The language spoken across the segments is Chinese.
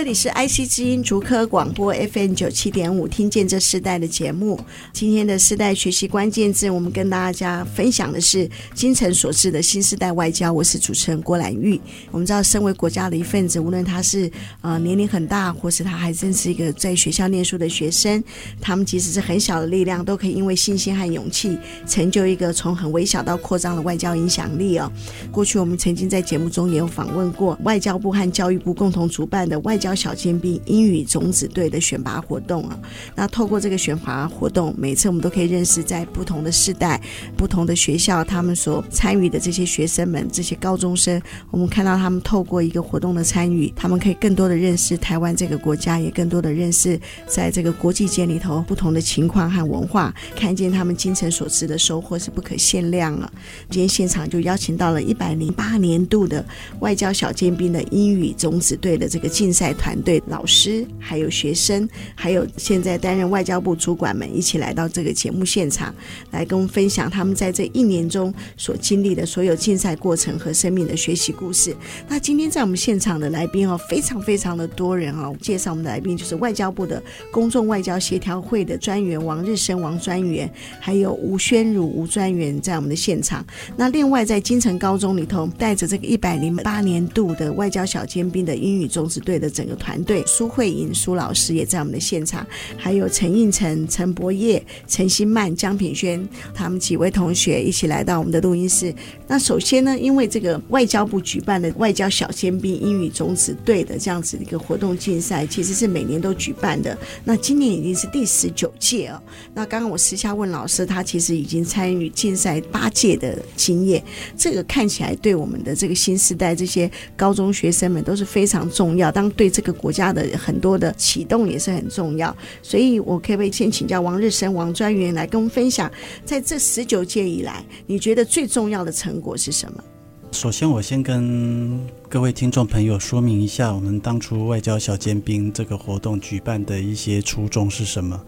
这里是 IC 之音竹科广播 FM 九七点五，听见这世代的节目。今天的世代学习关键字，我们跟大家分享的是精诚所至的新时代外交。我是主持人郭兰玉。我们知道，身为国家的一份子，无论他是呃年龄很大，或是他还真是一个在学校念书的学生，他们即使是很小的力量，都可以因为信心和勇气，成就一个从很微小到扩张的外交影响力哦。过去我们曾经在节目中也有访问过外交部和教育部共同主办的外交小尖兵英语种子队的选拔活动啊，那透过这个选拔活动，每次我们都可以认识在不同的世代、不同的学校，他们所参与的这些学生们、这些高中生，我们看到他们透过一个活动的参与，他们可以更多的认识台湾这个国家，也更多的认识在这个国际间里头不同的情况和文化，看见他们精诚所至的收获是不可限量了。今天现场就邀请到了一百零八年度的外交小尖兵的英语种子队的这个竞赛团队。老师，还有学生，还有现在担任外交部主管们一起来到这个节目现场，来跟我们分享他们在这一年中所经历的所有竞赛过程和生命的学习故事。那今天在我们现场的来宾哦，非常非常的多人哦。介绍我们的来宾就是外交部的公众外交协调会的专员王日生王专员，还有吴宣儒吴专员在我们的现场。那另外在金城高中里头，带着这个一百零八年度的外交小尖兵的英语种子队的整个团。队，苏慧莹苏老师也在我们的现场，还有陈映辰、陈博业、陈新曼、江品轩，他们几位同学一起来到我们的录音室。那首先呢，因为这个外交部举办的外交小尖兵英语种子队的这样子的一个活动竞赛，其实是每年都举办的。那今年已经是第十九届哦。那刚刚我私下问老师，他其实已经参与竞赛八届的经验，这个看起来对我们的这个新时代这些高中学生们都是非常重要。当对这这个国家的很多的启动也是很重要，所以我可不可以先请教王日升王专员来跟我们分享，在这十九届以来，你觉得最重要的成果是什么？首先，我先跟各位听众朋友说明一下，我们当初外交小尖兵这个活动举办的一些初衷是什么。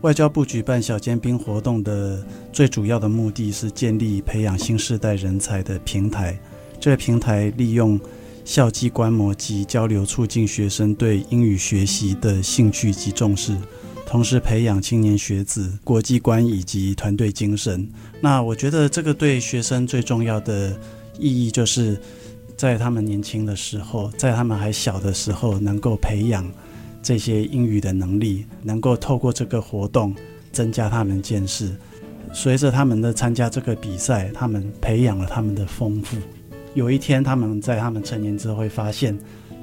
外交部举办小尖兵活动的最主要的目的是建立培养新世代人才的平台，这个平台利用。校际观摩及交流，促进学生对英语学习的兴趣及重视，同时培养青年学子国际观以及团队精神。那我觉得这个对学生最重要的意义，就是在他们年轻的时候，在他们还小的时候，能够培养这些英语的能力，能够透过这个活动增加他们见识。随着他们的参加这个比赛，他们培养了他们的丰富。有一天，他们在他们成年之后会发现，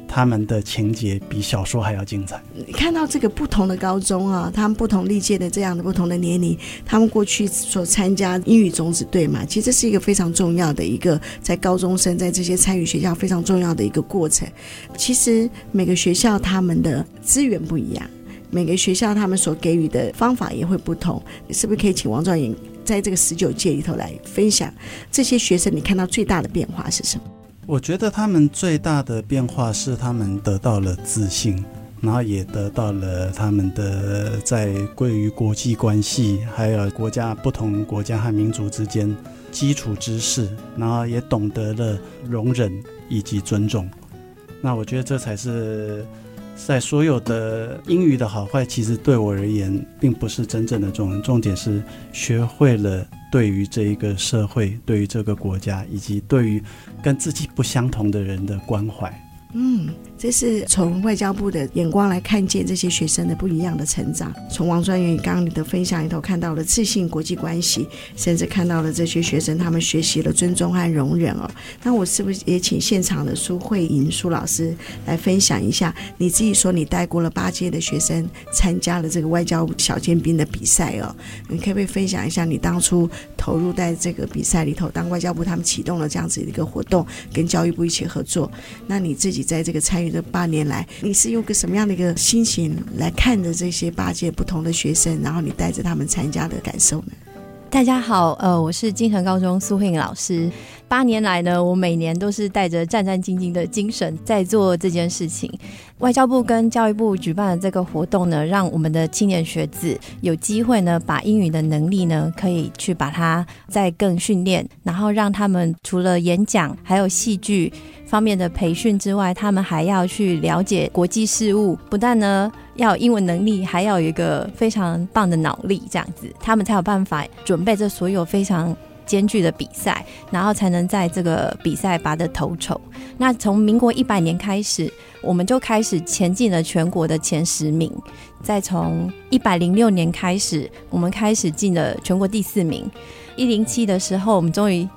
他们的情节比小说还要精彩。你看到这个不同的高中啊，他们不同历届的这样的不同的年龄，他们过去所参加英语种子队嘛，其实这是一个非常重要的一个在高中生在这些参与学校非常重要的一个过程。其实每个学校他们的资源不一样，每个学校他们所给予的方法也会不同。你是不是可以请王状元？在这个十九届里头来分享这些学生，你看到最大的变化是什么？我觉得他们最大的变化是他们得到了自信，然后也得到了他们的在关于国际关系，还有国家不同国家和民族之间基础知识，然后也懂得了容忍以及尊重。那我觉得这才是。在所有的英语的好坏，其实对我而言，并不是真正的重点。重点是学会了对于这一个社会、对于这个国家，以及对于跟自己不相同的人的关怀。嗯，这是从外交部的眼光来看见这些学生的不一样的成长。从王专员刚刚你的分享里头看到了自信、国际关系，甚至看到了这些学生他们学习了尊重和容忍哦。那我是不是也请现场的苏慧莹苏老师来分享一下？你自己说你带过了八届的学生参加了这个外交小尖兵的比赛哦，你可不可以分享一下你当初投入在这个比赛里头，当外交部他们启动了这样子的一个活动，跟教育部一起合作，那你自己？在这个参与这八年来，你是用个什么样的一个心情来看着这些八届不同的学生，然后你带着他们参加的感受呢？大家好，呃，我是金城高中苏慧颖老师。八年来呢，我每年都是带着战战兢兢的精神在做这件事情。外交部跟教育部举办的这个活动呢，让我们的青年学子有机会呢，把英语的能力呢，可以去把它再更训练，然后让他们除了演讲还有戏剧方面的培训之外，他们还要去了解国际事务，不但呢要有英文能力，还要有一个非常棒的脑力，这样子他们才有办法准备这所有非常。艰巨的比赛，然后才能在这个比赛拔得头筹。那从民国一百年开始，我们就开始前进了全国的前十名。再从一百零六年开始，我们开始进了全国第四名。一零七的时候，我们终于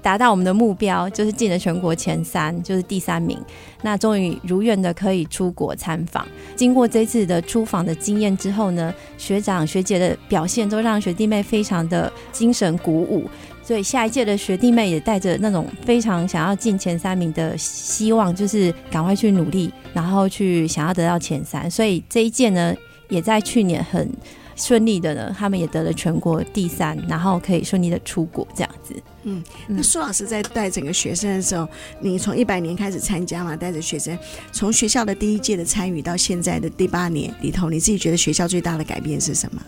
达到我们的目标，就是进了全国前三，就是第三名。那终于如愿的可以出国参访。经过这次的出访的经验之后呢，学长学姐的表现都让学弟妹非常的精神鼓舞。所以下一届的学弟妹也带着那种非常想要进前三名的希望，就是赶快去努力，然后去想要得到前三。所以这一届呢，也在去年很顺利的呢，他们也得了全国第三，然后可以顺利的出国这样子。嗯，那苏老师在带整个学生的时候，你从一百年开始参加嘛，带着学生从学校的第一届的参与到现在的第八年里头，你自己觉得学校最大的改变是什么？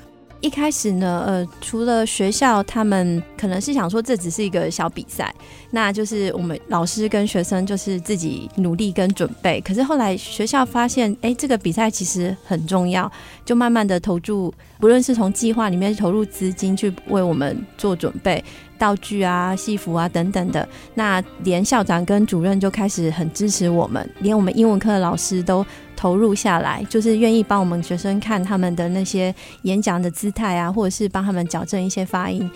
一开始呢，呃，除了学校，他们可能是想说这只是一个小比赛，那就是我们老师跟学生就是自己努力跟准备。可是后来学校发现，哎、这个比赛其实很重要，就慢慢的投注，不论是从计划里面投入资金去为我们做准备。道具啊、戏服啊等等的，那连校长跟主任就开始很支持我们，连我们英文课的老师都投入下来，就是愿意帮我们学生看他们的那些演讲的姿态啊，或者是帮他们矫正一些发音。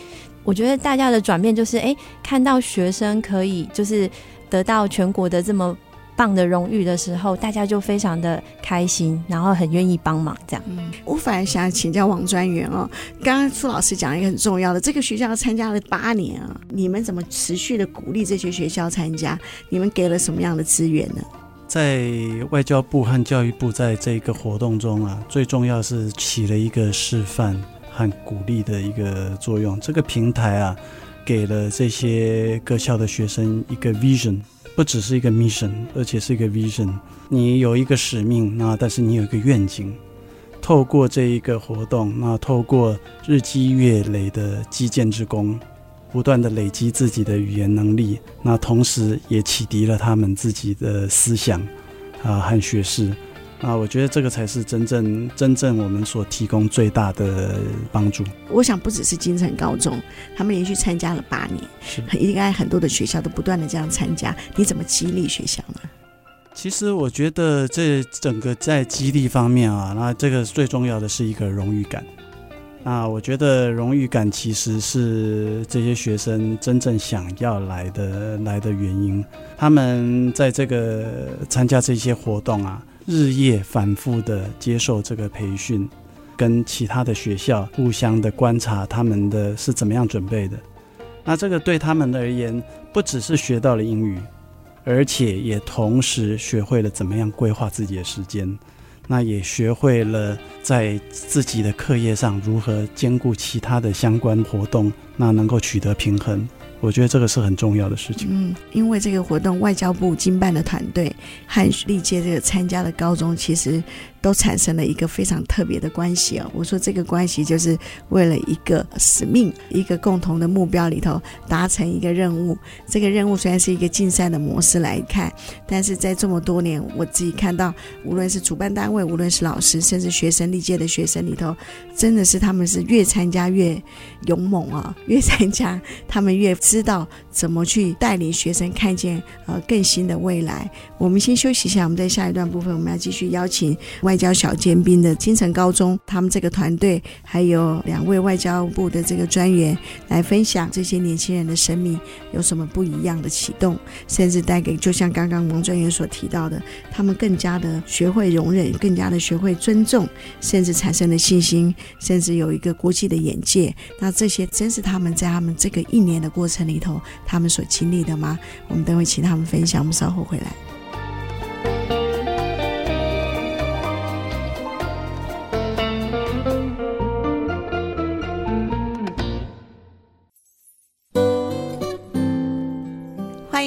我觉得大家的转变就是，哎，看到学生可以就是得到全国的这么。棒的荣誉的时候，大家就非常的开心，然后很愿意帮忙这样。嗯，我反而想请教王专员哦，刚刚苏老师讲一个很重要的，这个学校参加了八年啊，你们怎么持续的鼓励这些学校参加？你们给了什么样的资源呢？在外交部和教育部在这个活动中啊，最重要是起了一个示范和鼓励的一个作用。这个平台啊，给了这些各校的学生一个 vision。不只是一个 mission，而且是一个 vision。你有一个使命，那但是你有一个愿景。透过这一个活动，那透过日积月累的积剑之功，不断的累积自己的语言能力，那同时也启迪了他们自己的思想啊和学识。啊，我觉得这个才是真正真正我们所提供最大的帮助。我想不只是金城高中，他们连续参加了八年，是应该很多的学校都不断的这样参加。你怎么激励学校呢？其实我觉得这整个在激励方面啊，那这个最重要的是一个荣誉感。那我觉得荣誉感其实是这些学生真正想要来的来的原因。他们在这个参加这些活动啊。日夜反复的接受这个培训，跟其他的学校互相的观察，他们的是怎么样准备的。那这个对他们而言，不只是学到了英语，而且也同时学会了怎么样规划自己的时间。那也学会了在自己的课业上如何兼顾其他的相关活动，那能够取得平衡。我觉得这个是很重要的事情。嗯，因为这个活动，外交部经办的团队和历届这个参加的高中，其实。都产生了一个非常特别的关系哦。我说这个关系就是为了一个使命、一个共同的目标里头达成一个任务。这个任务虽然是一个竞赛的模式来看，但是在这么多年，我自己看到，无论是主办单位，无论是老师，甚至学生历届的学生里头，真的是他们是越参加越勇猛啊，越参加他们越知道怎么去带领学生看见呃更新的未来。我们先休息一下，我们在下一段部分我们要继续邀请。外交小尖兵的金城高中，他们这个团队还有两位外交部的这个专员来分享这些年轻人的生命有什么不一样的启动，甚至带给就像刚刚王专员所提到的，他们更加的学会容忍，更加的学会尊重，甚至产生了信心，甚至有一个国际的眼界。那这些真是他们在他们这个一年的过程里头，他们所经历的吗？我们等会请他们分享。我们稍后回来。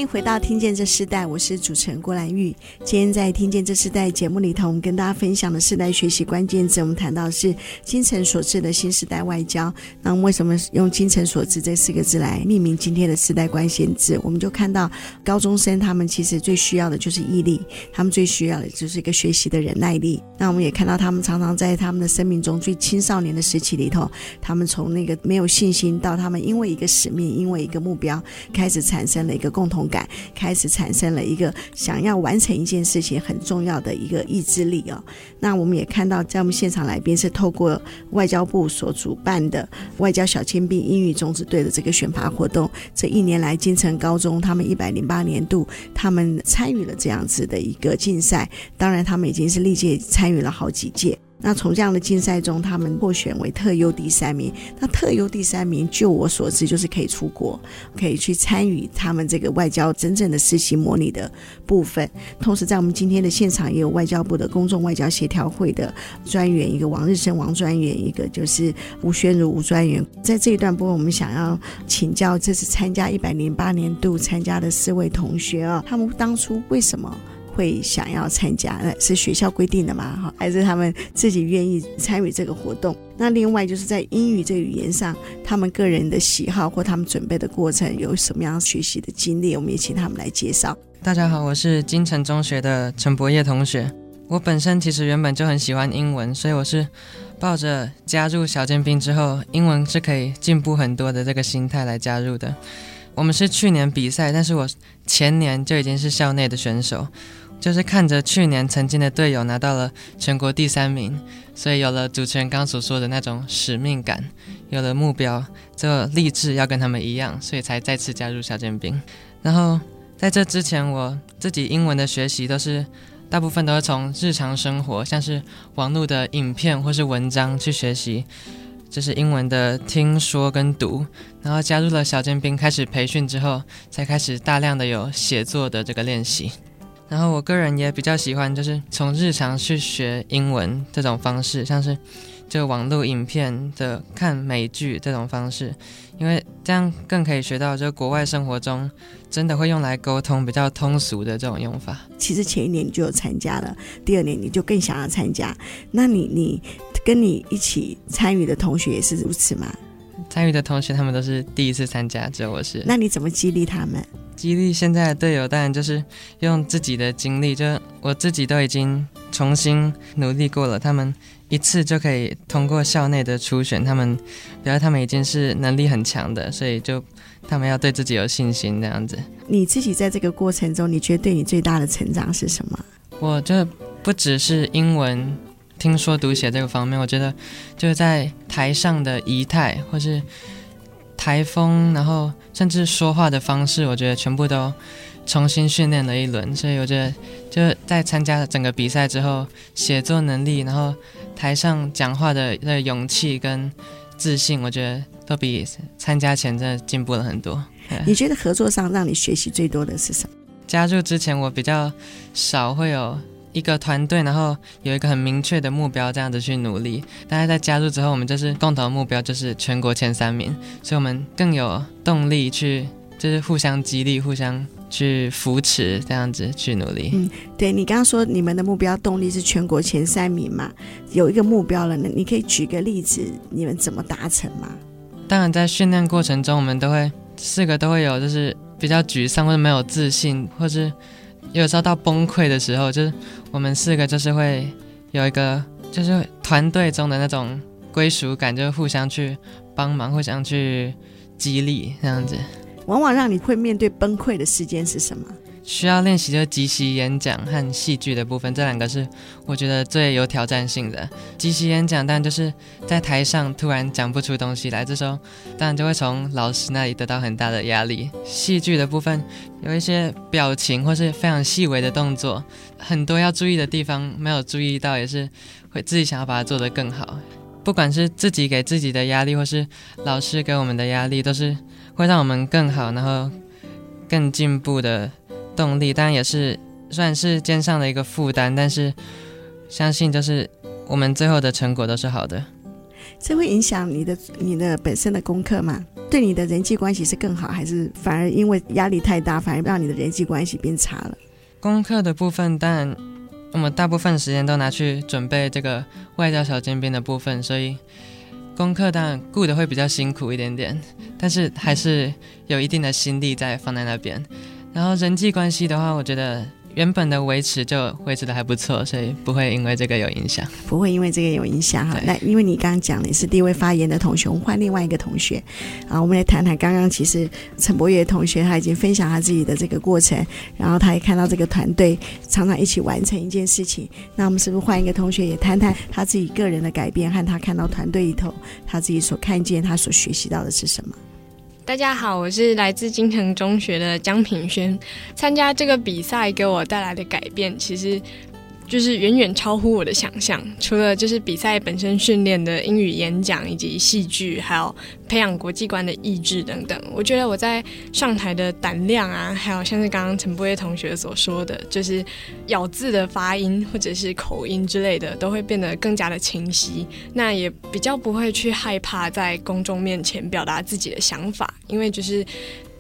回到《听见这世代》，我是主持人郭兰玉。今天在《听见这世代》节目里头，我们跟大家分享的世代学习关键字，我们谈到是精诚所至的新时代外交。那为什么用“精诚所至”这四个字来命名今天的世代关键字？我们就看到高中生他们其实最需要的就是毅力，他们最需要的就是一个学习的忍耐力。那我们也看到他们常常在他们的生命中最青少年的时期里头，他们从那个没有信心到他们因为一个使命，因为一个目标，开始产生了一个共同。感开始产生了一个想要完成一件事情很重要的一个意志力哦。那我们也看到，在我们现场来宾是透过外交部所主办的外交小尖兵英语种子队的这个选拔活动，这一年来金城高中他们一百零八年度他们参与了这样子的一个竞赛，当然他们已经是历届参与了好几届。那从这样的竞赛中，他们获选为特优第三名。那特优第三名，就我所知，就是可以出国，可以去参与他们这个外交真正的实习模拟的部分。同时，在我们今天的现场，也有外交部的公众外交协调会的专员，一个王日升王专员，一个就是吴宣如吴专员。在这一段部分，我们想要请教，这次参加一百零八年度参加的四位同学啊，他们当初为什么？会想要参加，那是学校规定的吗？哈，还是他们自己愿意参与这个活动？那另外就是在英语这个语言上，他们个人的喜好或他们准备的过程有什么样学习的经历？我们也请他们来介绍。大家好，我是金城中学的陈博业同学。我本身其实原本就很喜欢英文，所以我是抱着加入小尖兵之后，英文是可以进步很多的这个心态来加入的。我们是去年比赛，但是我前年就已经是校内的选手。就是看着去年曾经的队友拿到了全国第三名，所以有了主持人刚所说的那种使命感，有了目标，就立志要跟他们一样，所以才再次加入小尖兵。然后在这之前，我自己英文的学习都是大部分都是从日常生活，像是网络的影片或是文章去学习，就是英文的听说跟读。然后加入了小尖兵，开始培训之后，才开始大量的有写作的这个练习。然后我个人也比较喜欢，就是从日常去学英文这种方式，像是就网络影片的看美剧这种方式，因为这样更可以学到，就国外生活中真的会用来沟通比较通俗的这种用法。其实前一年你就有参加了，第二年你就更想要参加。那你你跟你一起参与的同学也是如此吗？参与的同学他们都是第一次参加，只有我是。那你怎么激励他们？激励现在的队友，当然就是用自己的经历，就我自己都已经重新努力过了，他们一次就可以通过校内的初选，他们，表示他们已经是能力很强的，所以就他们要对自己有信心这样子。你自己在这个过程中，你觉得对你最大的成长是什么？我就不只是英文听说读写这个方面，我觉得就是在台上的仪态或是。台风，然后甚至说话的方式，我觉得全部都重新训练了一轮。所以我觉得，就在参加整个比赛之后，写作能力，然后台上讲话的那勇气跟自信，我觉得都比参加前真的进步了很多。你觉得合作上让你学习最多的是什么？加入之前，我比较少会有。一个团队，然后有一个很明确的目标，这样子去努力。大家在加入之后，我们就是共同的目标就是全国前三名，所以我们更有动力去，就是互相激励、互相去扶持，这样子去努力。嗯，对，你刚刚说你们的目标动力是全国前三名嘛？有一个目标了呢，你可以举个例子，你们怎么达成吗？当然，在训练过程中，我们都会四个都会有，就是比较沮丧或者没有自信，或是。有时候到崩溃的时候，就是我们四个就是会有一个，就是团队中的那种归属感，就互相去帮忙，互相去激励，这样子。往往让你会面对崩溃的时间是什么？需要练习就是即席演讲和戏剧的部分，这两个是我觉得最有挑战性的。即席演讲，当然就是在台上突然讲不出东西来，这时候当然就会从老师那里得到很大的压力。戏剧的部分有一些表情或是非常细微的动作，很多要注意的地方没有注意到，也是会自己想要把它做得更好。不管是自己给自己的压力，或是老师给我们的压力，都是会让我们更好，然后更进步的。动力当然也是算是肩上的一个负担，但是相信就是我们最后的成果都是好的。这会影响你的你的本身的功课吗？对你的人际关系是更好，还是反而因为压力太大，反而让你的人际关系变差了？功课的部分，但我们大部分时间都拿去准备这个外交小尖兵的部分，所以功课当然顾的会比较辛苦一点点，但是还是有一定的心力在放在那边。然后人际关系的话，我觉得。原本的维持就维持的还不错，所以不会因为这个有影响。不会因为这个有影响哈。那因为你刚刚讲你是第一位发言的同学，我们换另外一个同学啊，我们来谈谈刚刚其实陈柏岳同学他已经分享他自己的这个过程，然后他也看到这个团队常常一起完成一件事情。那我们是不是换一个同学也谈谈他自己个人的改变和他看到团队里头他自己所看见他所学习到的是什么？大家好，我是来自金城中学的江品轩。参加这个比赛给我带来的改变，其实。就是远远超乎我的想象，除了就是比赛本身训练的英语演讲以及戏剧，还有培养国际观的意志等等，我觉得我在上台的胆量啊，还有像是刚刚陈柏岳同学所说的，就是咬字的发音或者是口音之类的，都会变得更加的清晰。那也比较不会去害怕在公众面前表达自己的想法，因为就是。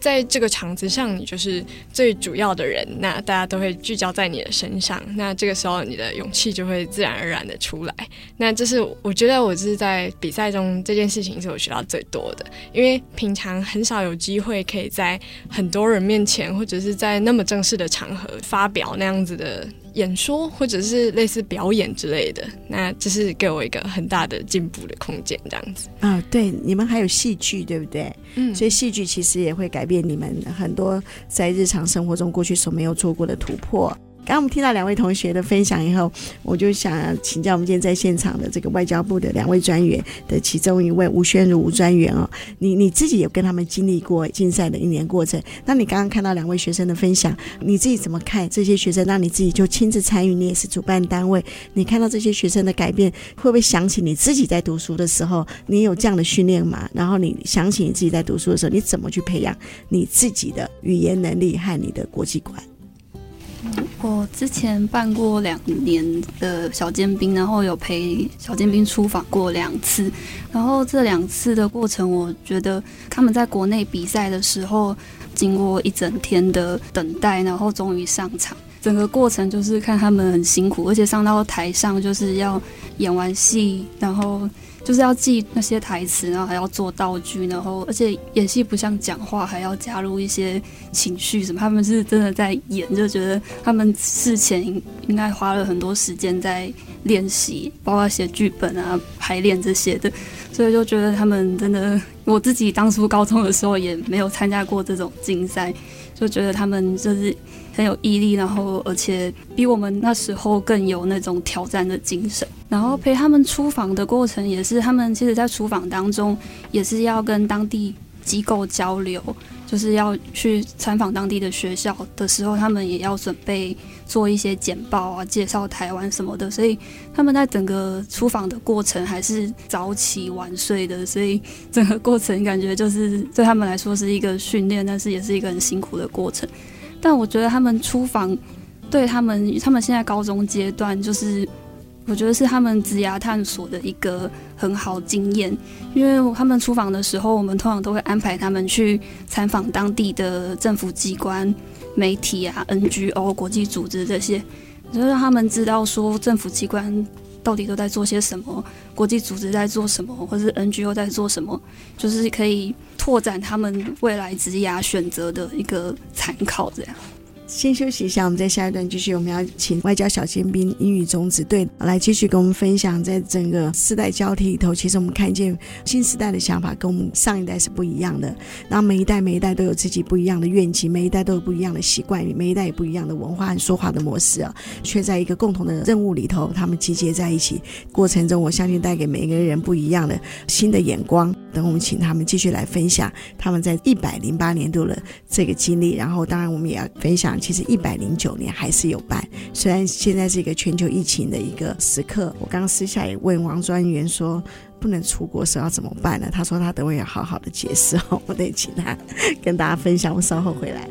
在这个场子上，你就是最主要的人，那大家都会聚焦在你的身上，那这个时候你的勇气就会自然而然的出来。那这是我觉得我是在比赛中这件事情是我学到最多的，因为平常很少有机会可以在很多人面前，或者是在那么正式的场合发表那样子的。演说或者是类似表演之类的，那这是给我一个很大的进步的空间，这样子啊。对，你们还有戏剧，对不对？嗯，所以戏剧其实也会改变你们很多在日常生活中过去所没有做过的突破。刚刚我们听到两位同学的分享以后，我就想请教我们今天在现场的这个外交部的两位专员的其中一位吴宣如吴专员哦，你你自己有跟他们经历过竞赛的一年过程？那你刚刚看到两位学生的分享，你自己怎么看这些学生？让你自己就亲自参与，你也是主办单位，你看到这些学生的改变，会不会想起你自己在读书的时候，你有这样的训练吗？然后你想起你自己在读书的时候，你怎么去培养你自己的语言能力和你的国际观？我之前办过两年的小尖兵，然后有陪小尖兵出访过两次，然后这两次的过程，我觉得他们在国内比赛的时候，经过一整天的等待，然后终于上场，整个过程就是看他们很辛苦，而且上到台上就是要演完戏，然后。就是要记那些台词，然后还要做道具，然后而且演戏不像讲话，还要加入一些情绪什么。他们是真的在演，就觉得他们事前应该花了很多时间在练习，包括写剧本啊、排练这些的。所以就觉得他们真的，我自己当初高中的时候也没有参加过这种竞赛，就觉得他们就是。很有毅力，然后而且比我们那时候更有那种挑战的精神。然后陪他们出访的过程也是，他们其实在出访当中也是要跟当地机构交流，就是要去参访当地的学校的时候，他们也要准备做一些简报啊，介绍台湾什么的。所以他们在整个出访的过程还是早起晚睡的，所以整个过程感觉就是对他们来说是一个训练，但是也是一个很辛苦的过程。但我觉得他们出访，对他们，他们现在高中阶段，就是我觉得是他们职涯探索的一个很好经验。因为他们出访的时候，我们通常都会安排他们去参访当地的政府机关、媒体啊、NGO、国际组织这些，就让他们知道说政府机关到底都在做些什么，国际组织在做什么，或是 NGO 在做什么，就是可以。拓展他们未来职涯选择的一个参考，这样。先休息一下，我们在下一段继续。我们要请外交小尖兵英语种子队来继续跟我们分享，在整个世代交替里头，其实我们看见新时代的想法跟我们上一代是不一样的。然后每一代每一代都有自己不一样的愿景，每一代都有不一样的习惯，每一代有不一样的文化和说话的模式啊，却在一个共同的任务里头，他们集结在一起过程中，我相信带给每一个人不一样的新的眼光。等我们请他们继续来分享他们在一百零八年度的这个经历，然后当然我们也要分享。其实一百零九年还是有办，虽然现在是一个全球疫情的一个时刻。我刚刚私下也问王专员说，不能出国时要怎么办呢？他说他等会要好好的解释哦，我得请他跟大家分享。我稍后回来。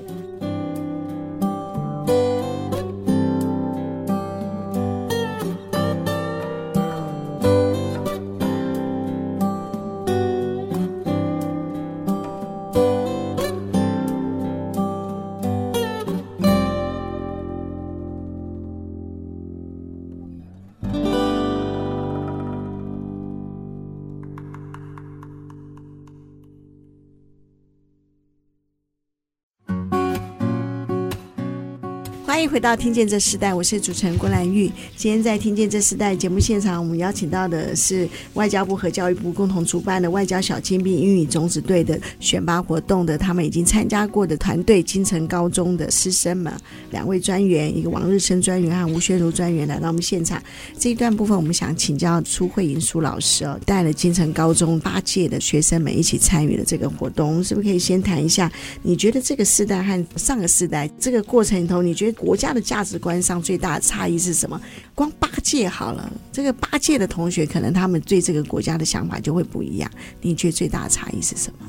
欢迎回到《听见这时代》，我是主持人郭兰玉。今天在《听见这时代》节目现场，我们邀请到的是外交部和教育部共同主办的外交小尖兵英语种子队的选拔活动的，他们已经参加过的团队——金城高中的师生们，两位专员，一个王日升专员和吴宣如专员来到我们现场。这一段部分，我们想请教苏慧莹苏老师哦，带了金城高中八届的学生们一起参与了这个活动，是不是可以先谈一下？你觉得这个时代和上个时代这个过程里头，你觉得国？国家的价值观上最大的差异是什么？光八戒好了，这个八戒的同学可能他们对这个国家的想法就会不一样。你觉得最大的差异是什么？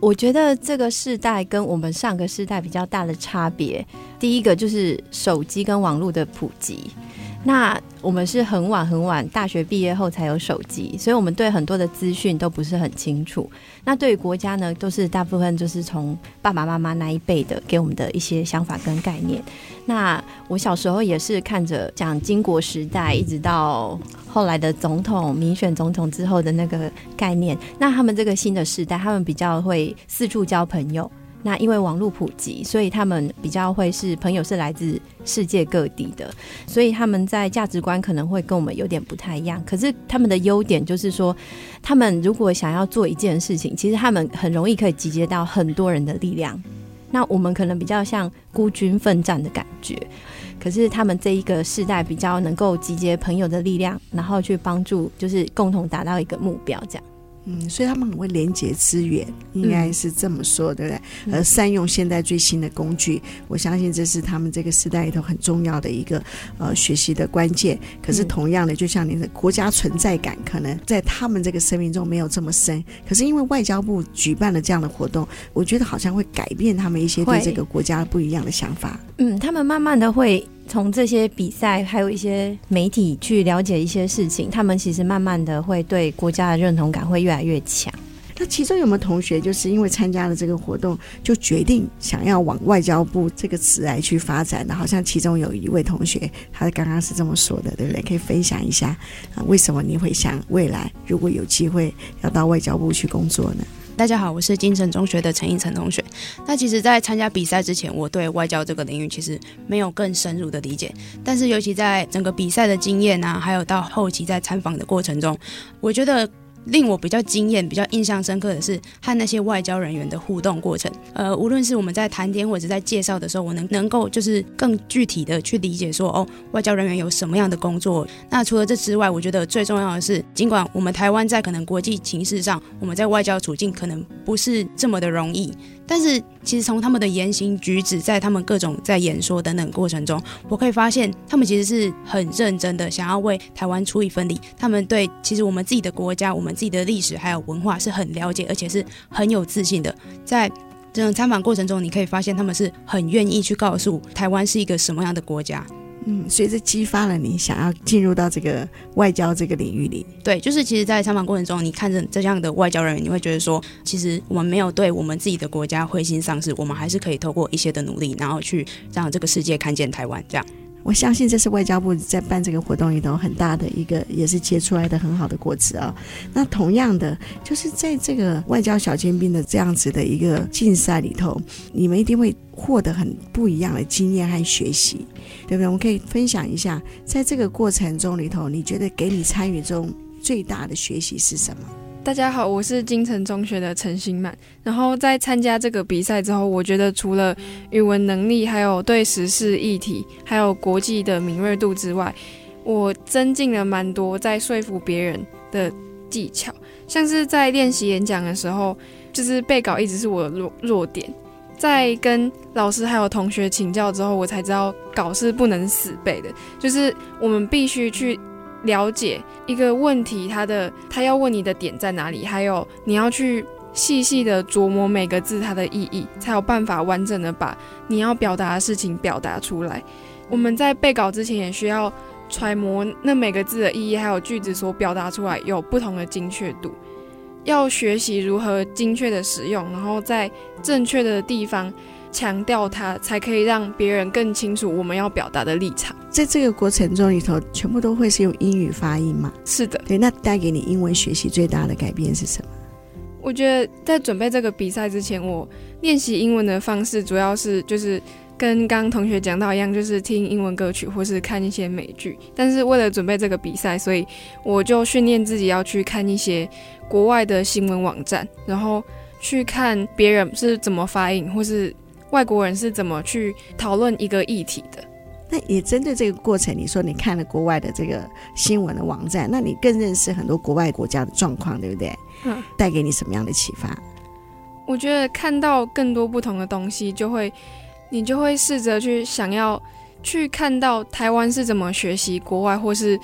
我觉得这个世代跟我们上个世代比较大的差别，第一个就是手机跟网络的普及。那我们是很晚很晚，大学毕业后才有手机，所以我们对很多的资讯都不是很清楚。那对于国家呢，都是大部分就是从爸爸妈妈那一辈的给我们的一些想法跟概念。那我小时候也是看着讲经国时代，一直到后来的总统民选总统之后的那个概念。那他们这个新的时代，他们比较会四处交朋友。那因为网络普及，所以他们比较会是朋友是来自世界各地的，所以他们在价值观可能会跟我们有点不太一样。可是他们的优点就是说，他们如果想要做一件事情，其实他们很容易可以集结到很多人的力量。那我们可能比较像孤军奋战的感觉，可是他们这一个世代比较能够集结朋友的力量，然后去帮助，就是共同达到一个目标，这样。嗯，所以他们很会连接资源，应该是这么说，对不对？嗯、而善用现在最新的工具，我相信这是他们这个时代里头很重要的一个呃学习的关键。可是同样的，就像你的国家存在感，可能在他们这个生命中没有这么深。可是因为外交部举办了这样的活动，我觉得好像会改变他们一些对这个国家不一样的想法。嗯，他们慢慢的会。从这些比赛，还有一些媒体去了解一些事情，他们其实慢慢的会对国家的认同感会越来越强。那其中有没有同学就是因为参加了这个活动，就决定想要往外交部这个职来去发展的？好像其中有一位同学，他刚刚是这么说的，对不对？可以分享一下啊？为什么你会想未来如果有机会要到外交部去工作呢？大家好，我是金城中学的陈奕晨同学。那其实，在参加比赛之前，我对外交这个领域其实没有更深入的理解。但是，尤其在整个比赛的经验啊，还有到后期在参访的过程中，我觉得。令我比较惊艳、比较印象深刻的是和那些外交人员的互动过程。呃，无论是我们在谈天或者在介绍的时候，我能能够就是更具体的去理解说，哦，外交人员有什么样的工作。那除了这之外，我觉得最重要的是，尽管我们台湾在可能国际情势上，我们在外交处境可能不是这么的容易。但是，其实从他们的言行举止，在他们各种在演说等等过程中，我可以发现，他们其实是很认真的，想要为台湾出一份力。他们对其实我们自己的国家、我们自己的历史还有文化是很了解，而且是很有自信的。在这种参访过程中，你可以发现他们是很愿意去告诉台湾是一个什么样的国家。嗯，所以这激发了你想要进入到这个外交这个领域里。对，就是其实，在参访过程中，你看着这样的外交人员，你会觉得说，其实我们没有对我们自己的国家灰心丧志，我们还是可以透过一些的努力，然后去让这个世界看见台湾。这样，我相信这是外交部在办这个活动里头很大的一个，也是结出来的很好的果子啊。那同样的，就是在这个外交小尖兵的这样子的一个竞赛里头，你们一定会。获得很不一样的经验和学习，对不对？我们可以分享一下，在这个过程中里头，你觉得给你参与中最大的学习是什么？大家好，我是金城中学的陈新满。然后在参加这个比赛之后，我觉得除了语文能力，还有对时事议题，还有国际的敏锐度之外，我增进了蛮多在说服别人的技巧。像是在练习演讲的时候，就是背稿一直是我的弱弱点。在跟老师还有同学请教之后，我才知道稿是不能死背的，就是我们必须去了解一个问题，它的他要问你的点在哪里，还有你要去细细的琢磨每个字它的意义，才有办法完整的把你要表达的事情表达出来。我们在背稿之前也需要揣摩那每个字的意义，还有句子所表达出来有不同的精确度。要学习如何精确的使用，然后在正确的地方强调它，才可以让别人更清楚我们要表达的立场。在这个过程中里头，全部都会是用英语发音吗？是的。对，那带给你英文学习最大的改变是什么？我觉得在准备这个比赛之前，我练习英文的方式主要是就是跟刚刚同学讲到一样，就是听英文歌曲或是看一些美剧。但是为了准备这个比赛，所以我就训练自己要去看一些国外的新闻网站，然后去看别人是怎么发音，或是外国人是怎么去讨论一个议题的。那也针对这个过程，你说你看了国外的这个新闻的网站，那你更认识很多国外国家的状况，对不对？嗯，带给你什么样的启发？我觉得看到更多不同的东西，就会你就会试着去想要去看到台湾是怎么学习国外，或是。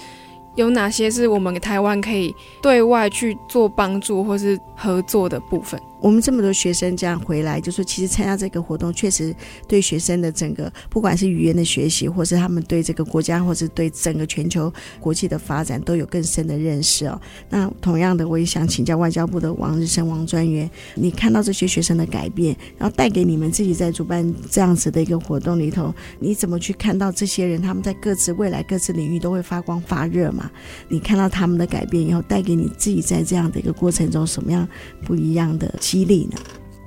有哪些是我们台湾可以对外去做帮助或是合作的部分？我们这么多学生这样回来，就说其实参加这个活动，确实对学生的整个不管是语言的学习，或是他们对这个国家，或是对整个全球国际的发展，都有更深的认识哦。那同样的，我也想请教外交部的王日升王专员，你看到这些学生的改变，然后带给你们自己在主办这样子的一个活动里头，你怎么去看到这些人他们在各自未来各自领域都会发光发热嘛？你看到他们的改变以后，带给你自己在这样的一个过程中什么样不一样的激励呢？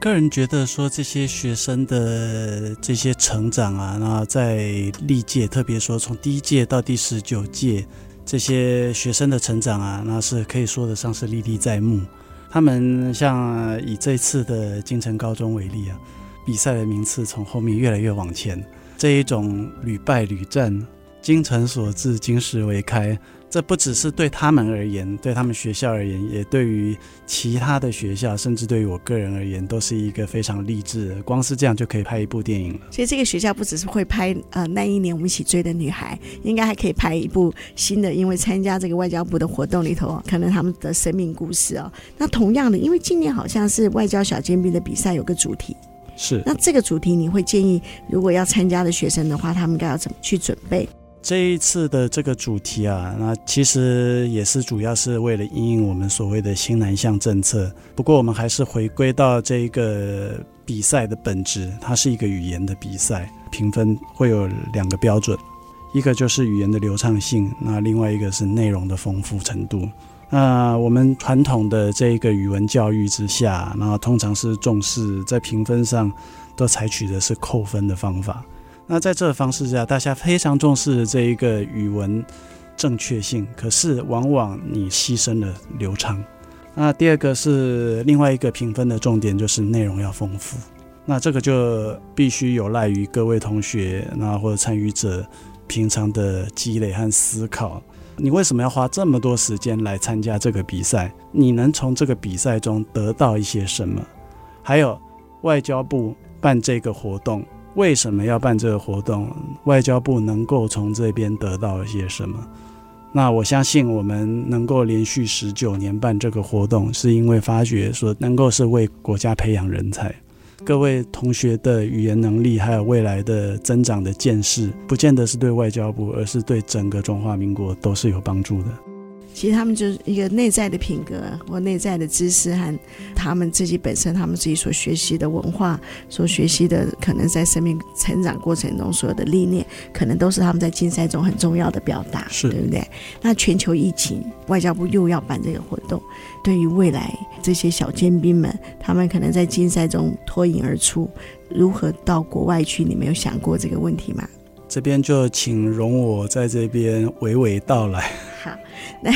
个人觉得说这些学生的这些成长啊，那在历届，特别说从第一届到第十九届，这些学生的成长啊，那是可以说得上是历历在目。他们像以这次的京城高中为例啊，比赛的名次从后面越来越往前，这一种屡败屡战，精诚所至，金石为开。这不只是对他们而言，对他们学校而言，也对于其他的学校，甚至对于我个人而言，都是一个非常励志的。光是这样就可以拍一部电影了。所以这个学校不只是会拍呃那一年我们一起追的女孩，应该还可以拍一部新的，因为参加这个外交部的活动里头，可能他们的生命故事哦。那同样的，因为今年好像是外交小尖兵的比赛有个主题，是。那这个主题你会建议，如果要参加的学生的话，他们该要怎么去准备？这一次的这个主题啊，那其实也是主要是为了应应我们所谓的新南向政策。不过我们还是回归到这一个比赛的本质，它是一个语言的比赛，评分会有两个标准，一个就是语言的流畅性，那另外一个是内容的丰富程度。那我们传统的这一个语文教育之下，那通常是重视在评分上都采取的是扣分的方法。那在这方式下，大家非常重视这一个语文正确性，可是往往你牺牲了流畅。那第二个是另外一个评分的重点，就是内容要丰富。那这个就必须有赖于各位同学，那或者参与者平常的积累和思考。你为什么要花这么多时间来参加这个比赛？你能从这个比赛中得到一些什么？还有外交部办这个活动。为什么要办这个活动？外交部能够从这边得到一些什么？那我相信我们能够连续十九年办这个活动，是因为发觉说能够是为国家培养人才。各位同学的语言能力还有未来的增长的见识，不见得是对外交部，而是对整个中华民国都是有帮助的。其实他们就是一个内在的品格或内在的知识和他们自己本身，他们自己所学习的文化，所学习的可能在生命成长过程中所有的历练，可能都是他们在竞赛中很重要的表达，是对不对？那全球疫情，外交部又要办这个活动，对于未来这些小尖兵们，他们可能在竞赛中脱颖而出，如何到国外去？你没有想过这个问题吗？这边就请容我在这边娓娓道来。好，那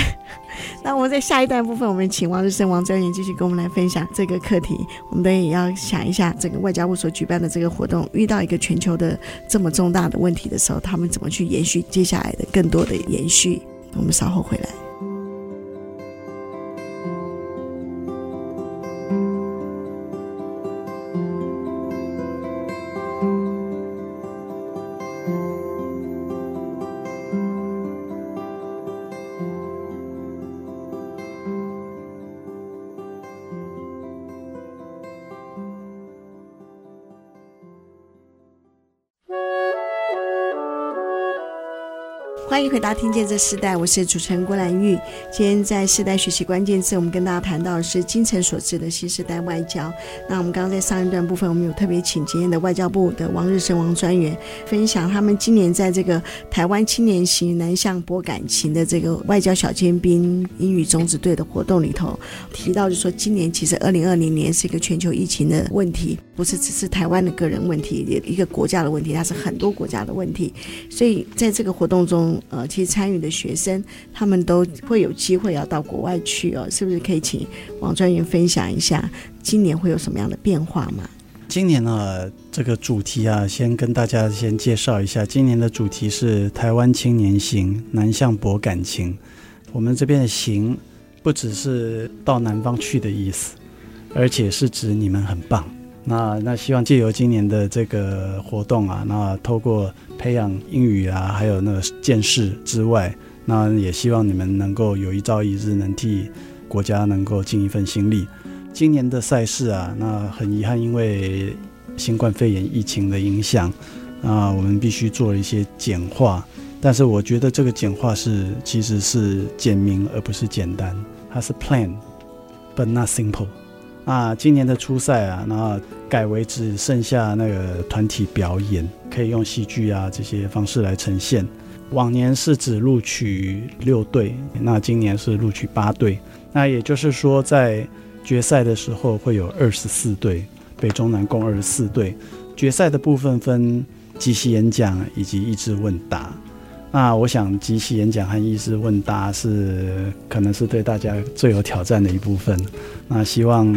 那我们在下一段部分，我们请王日生王专员继续跟我们来分享这个课题。我们等也要想一下，这个外交部所举办的这个活动，遇到一个全球的这么重大的问题的时候，他们怎么去延续接下来的更多的延续？我们稍后回来。回答《听见这世代》，我是主持人郭兰玉。今天在世代学习关键字，我们跟大家谈到的是精诚所至的新时代外交。那我们刚刚在上一段部分，我们有特别请今天的外交部的王日升王专员分享，他们今年在这个台湾青年行南向博感情的这个外交小尖兵英语种子队的活动里头，提到就说，今年其实二零二零年是一个全球疫情的问题，不是只是台湾的个人问题，也一个国家的问题，它是很多国家的问题。所以在这个活动中，呃，其实参与的学生他们都会有机会要到国外去哦，是不是可以请王专员分享一下今年会有什么样的变化吗？今年呢，这个主题啊，先跟大家先介绍一下，今年的主题是台湾青年行，南向博感情。我们这边的行不只是到南方去的意思，而且是指你们很棒。那那希望借由今年的这个活动啊，那透过培养英语啊，还有那个见识之外，那也希望你们能够有一朝一日能替国家能够尽一份心力。今年的赛事啊，那很遗憾，因为新冠肺炎疫情的影响，啊，我们必须做了一些简化。但是我觉得这个简化是其实是简明而不是简单，它是 plan but not simple。那，今年的初赛啊，那改为只剩下那个团体表演，可以用戏剧啊这些方式来呈现。往年是只录取六队，那今年是录取八队。那也就是说，在决赛的时候会有二十四队，北中南共二十四队。决赛的部分分即席演讲以及益智问答。那我想，即席演讲和益智问答是可能是对大家最有挑战的一部分。那希望，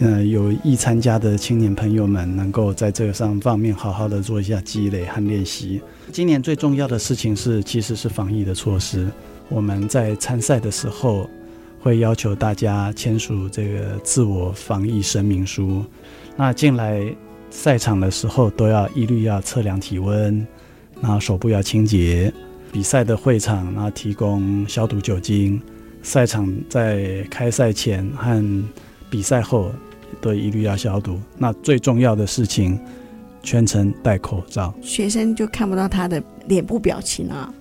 呃，有意参加的青年朋友们能够在这个上方面好好的做一下积累和练习。今年最重要的事情是，其实是防疫的措施。我们在参赛的时候会要求大家签署这个自我防疫声明书。那进来赛场的时候都要一律要测量体温，然后手部要清洁。比赛的会场，然后提供消毒酒精。赛场在开赛前和比赛后都一律要消毒。那最重要的事情，全程戴口罩。学生就看不到他的脸部表情啊。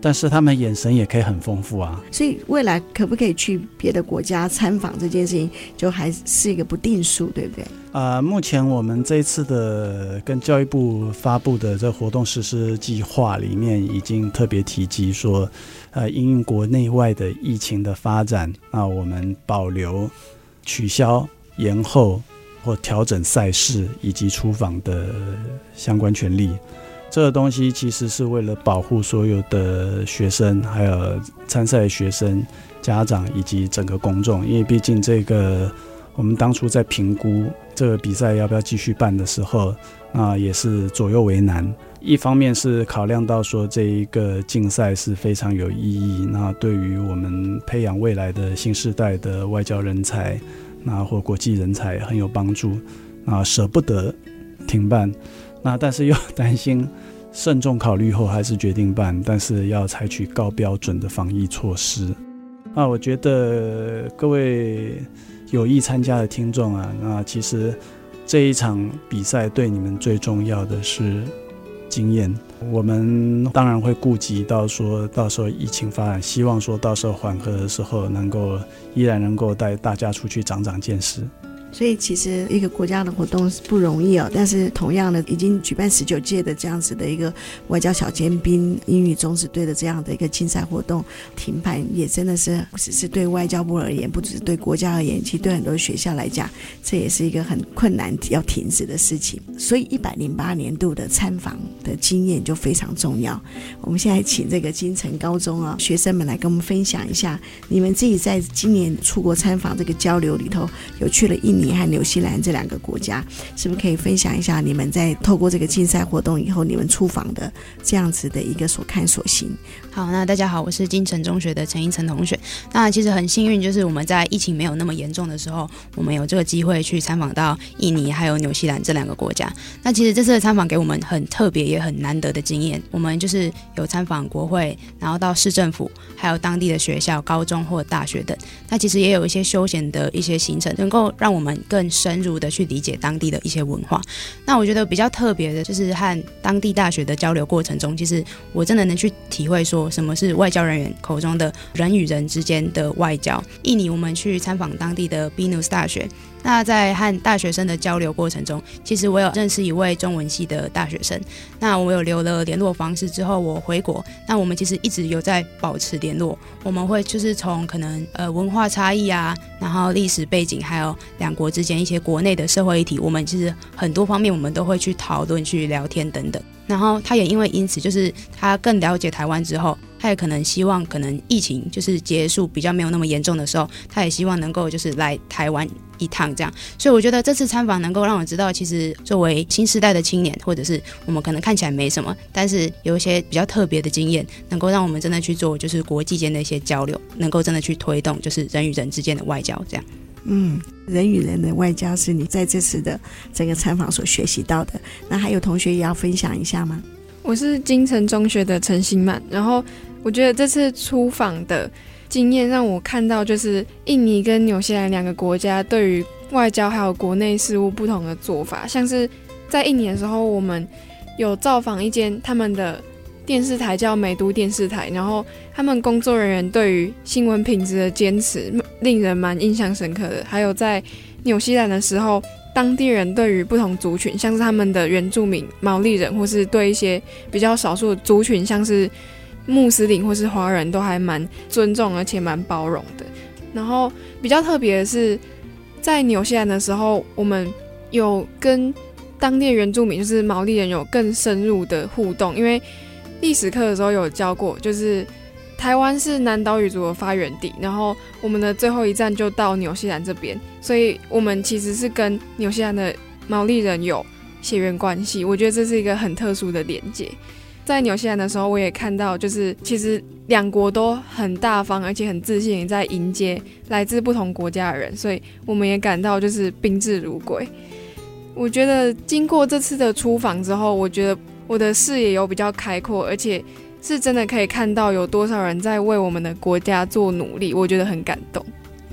但是他们眼神也可以很丰富啊，所以未来可不可以去别的国家参访这件事情，就还是一个不定数，对不对？啊、呃，目前我们这一次的跟教育部发布的这活动实施计划里面，已经特别提及说，呃，因应国内外的疫情的发展，那我们保留、取消、延后或调整赛事以及出访的相关权利。这个东西其实是为了保护所有的学生，还有参赛学生、家长以及整个公众。因为毕竟这个，我们当初在评估这个比赛要不要继续办的时候，那也是左右为难。一方面是考量到说这一个竞赛是非常有意义，那对于我们培养未来的新时代的外交人才，那或国际人才很有帮助，啊，舍不得停办。那但是又担心。慎重考虑后，还是决定办，但是要采取高标准的防疫措施。那我觉得各位有意参加的听众啊，那其实这一场比赛对你们最重要的是经验。我们当然会顾及到说到时候疫情发展，希望说到时候缓和的时候，能够依然能够带大家出去长长见识。所以其实一个国家的活动是不容易哦，但是同样的，已经举办十九届的这样子的一个外交小尖兵英语种子队的这样的一个竞赛活动停办，也真的是不只是对外交部而言，不只是对国家而言，其实对很多学校来讲，这也是一个很困难要停止的事情。所以一百零八年度的参访的经验就非常重要。我们现在请这个金城高中啊学生们来跟我们分享一下，你们自己在今年出国参访这个交流里头，有去了印你和纽西兰这两个国家，是不是可以分享一下你们在透过这个竞赛活动以后，你们出访的这样子的一个所看所行？好，那大家好，我是金城中学的陈映岑同学。那其实很幸运，就是我们在疫情没有那么严重的时候，我们有这个机会去参访到印尼还有纽西兰这两个国家。那其实这次的参访给我们很特别也很难得的经验。我们就是有参访国会，然后到市政府，还有当地的学校、高中或大学等。那其实也有一些休闲的一些行程，能够让我们。们更深入的去理解当地的一些文化。那我觉得比较特别的就是和当地大学的交流过程中，其实我真的能去体会说什么是外交人员口中的人与人之间的外交。印尼我们去参访当地的 BNUS 大学。那在和大学生的交流过程中，其实我有认识一位中文系的大学生。那我有留了联络方式之后，我回国，那我们其实一直有在保持联络。我们会就是从可能呃文化差异啊，然后历史背景，还有两国之间一些国内的社会议题，我们其实很多方面我们都会去讨论、去聊天等等。然后他也因为因此，就是他更了解台湾之后，他也可能希望可能疫情就是结束比较没有那么严重的时候，他也希望能够就是来台湾一趟这样。所以我觉得这次参访能够让我知道，其实作为新时代的青年，或者是我们可能看起来没什么，但是有一些比较特别的经验，能够让我们真的去做就是国际间的一些交流，能够真的去推动就是人与人之间的外交这样。嗯，人与人的外交是你在这次的整个参访所学习到的。那还有同学也要分享一下吗？我是金城中学的陈新曼，然后我觉得这次出访的经验让我看到，就是印尼跟纽西兰两个国家对于外交还有国内事务不同的做法。像是在印尼的时候，我们有造访一间他们的。电视台叫美都电视台，然后他们工作人员对于新闻品质的坚持，令人蛮印象深刻的。还有在纽西兰的时候，当地人对于不同族群，像是他们的原住民、毛利人，或是对一些比较少数族群，像是穆斯林或是华人都还蛮尊重，而且蛮包容的。然后比较特别的是，在纽西兰的时候，我们有跟当地原住民，就是毛利人，有更深入的互动，因为。历史课的时候有教过，就是台湾是南岛语族的发源地，然后我们的最后一站就到纽西兰这边，所以我们其实是跟纽西兰的毛利人有血缘关系。我觉得这是一个很特殊的连接。在纽西兰的时候，我也看到，就是其实两国都很大方，而且很自信在迎接来自不同国家的人，所以我们也感到就是宾至如归。我觉得经过这次的出访之后，我觉得。我的视野有比较开阔，而且是真的可以看到有多少人在为我们的国家做努力，我觉得很感动。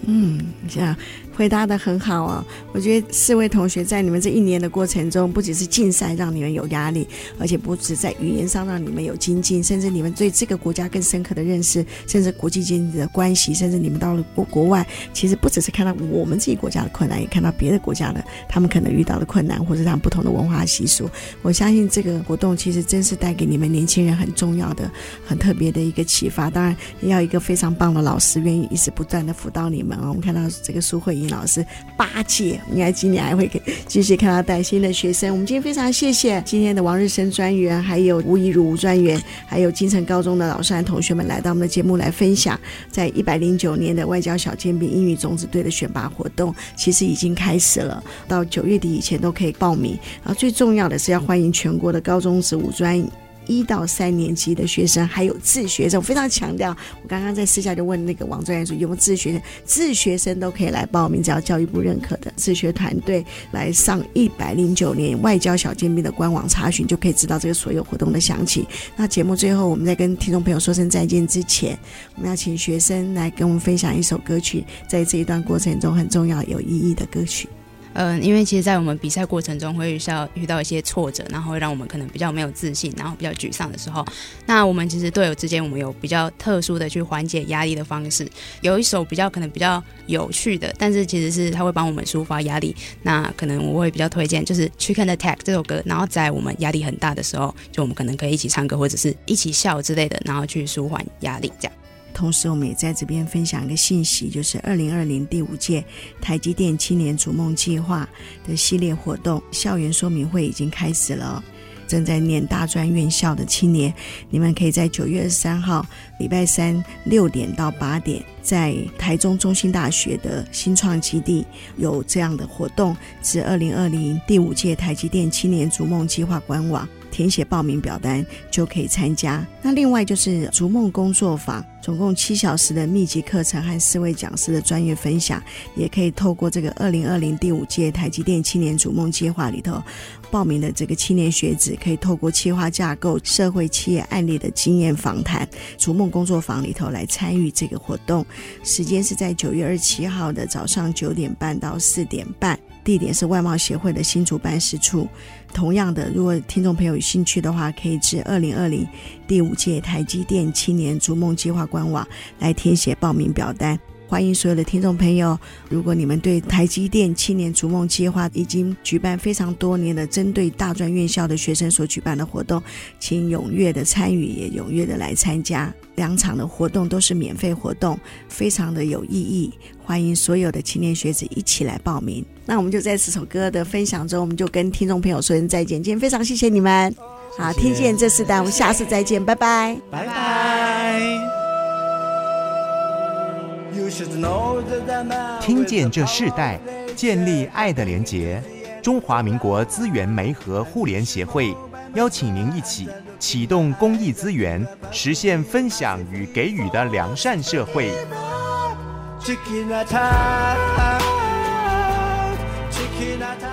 嗯，这样。回答的很好啊！我觉得四位同学在你们这一年的过程中，不只是竞赛让你们有压力，而且不止在语言上让你们有精进，甚至你们对这个国家更深刻的认识，甚至国际间的关系，甚至你们到了国国外，其实不只是看到我们自己国家的困难，也看到别的国家的他们可能遇到的困难，或者他们不同的文化习俗。我相信这个活动其实真是带给你们年轻人很重要的、很特别的一个启发。当然，要一个非常棒的老师愿意一直不断的辅导你们啊！我们看到这个苏慧老师八届，应该今年还会继续看到带新的学生。我们今天非常谢谢今天的王日升专员，还有吴怡如吴专员，还有金城高中的老师和同学们来到我们的节目来分享，在一百零九年的外交小尖兵英语种子队的选拔活动，其实已经开始了，到九月底以前都可以报名。然后最重要的是要欢迎全国的高中职五专。一到三年级的学生，还有自学生，我非常强调。我刚刚在私下就问那个王专员说，有没有自学生？自学生都可以来报名，只要教育部认可的自学团队来上一百零九年外交小尖兵的官网查询，就可以知道这个所有活动的详情。那节目最后，我们在跟听众朋友说声再见之前，我们要请学生来跟我们分享一首歌曲，在这一段过程中很重要、有意义的歌曲。嗯，因为其实，在我们比赛过程中会遇到遇到一些挫折，然后会让我们可能比较没有自信，然后比较沮丧的时候，那我们其实队友之间，我们有比较特殊的去缓解压力的方式。有一首比较可能比较有趣的，但是其实是他会帮我们抒发压力。那可能我会比较推荐，就是《Chicken Attack》这首歌，然后在我们压力很大的时候，就我们可能可以一起唱歌，或者是一起笑之类的，然后去舒缓压力，这样。同时，我们也在这边分享一个信息，就是二零二零第五届台积电青年逐梦计划的系列活动校园说明会已经开始了。正在念大专院校的青年，你们可以在九月二十三号礼拜三六点到八点，在台中中心大学的新创基地有这样的活动，至二零二零第五届台积电青年逐梦计划官网。填写报名表单就可以参加。那另外就是逐梦工作坊，总共七小时的密集课程和四位讲师的专业分享，也可以透过这个二零二零第五届台积电青年逐梦计划里头报名的这个青年学子，可以透过企划架构、社会企业案例的经验访谈、逐梦工作坊里头来参与这个活动。时间是在九月二十七号的早上九点半到四点半，地点是外贸协会的新竹办事处。同样的，如果听众朋友有兴趣的话，可以至二零二零第五届台积电青年逐梦计划官网来填写报名表单。欢迎所有的听众朋友，如果你们对台积电青年逐梦计划已经举办非常多年的针对大专院校的学生所举办的活动，请踊跃的参与，也踊跃的来参加。两场的活动都是免费活动，非常的有意义。欢迎所有的青年学子一起来报名。那我们就在这首歌的分享中，我们就跟听众朋友说声再见。今天非常谢谢你们，好，听见这世代，我们下次再见，拜拜，拜拜。听见这世代，建立爱的连结。中华民国资源媒和互联协会邀请您一起启动公益资源，实现分享与给予的良善社会。can I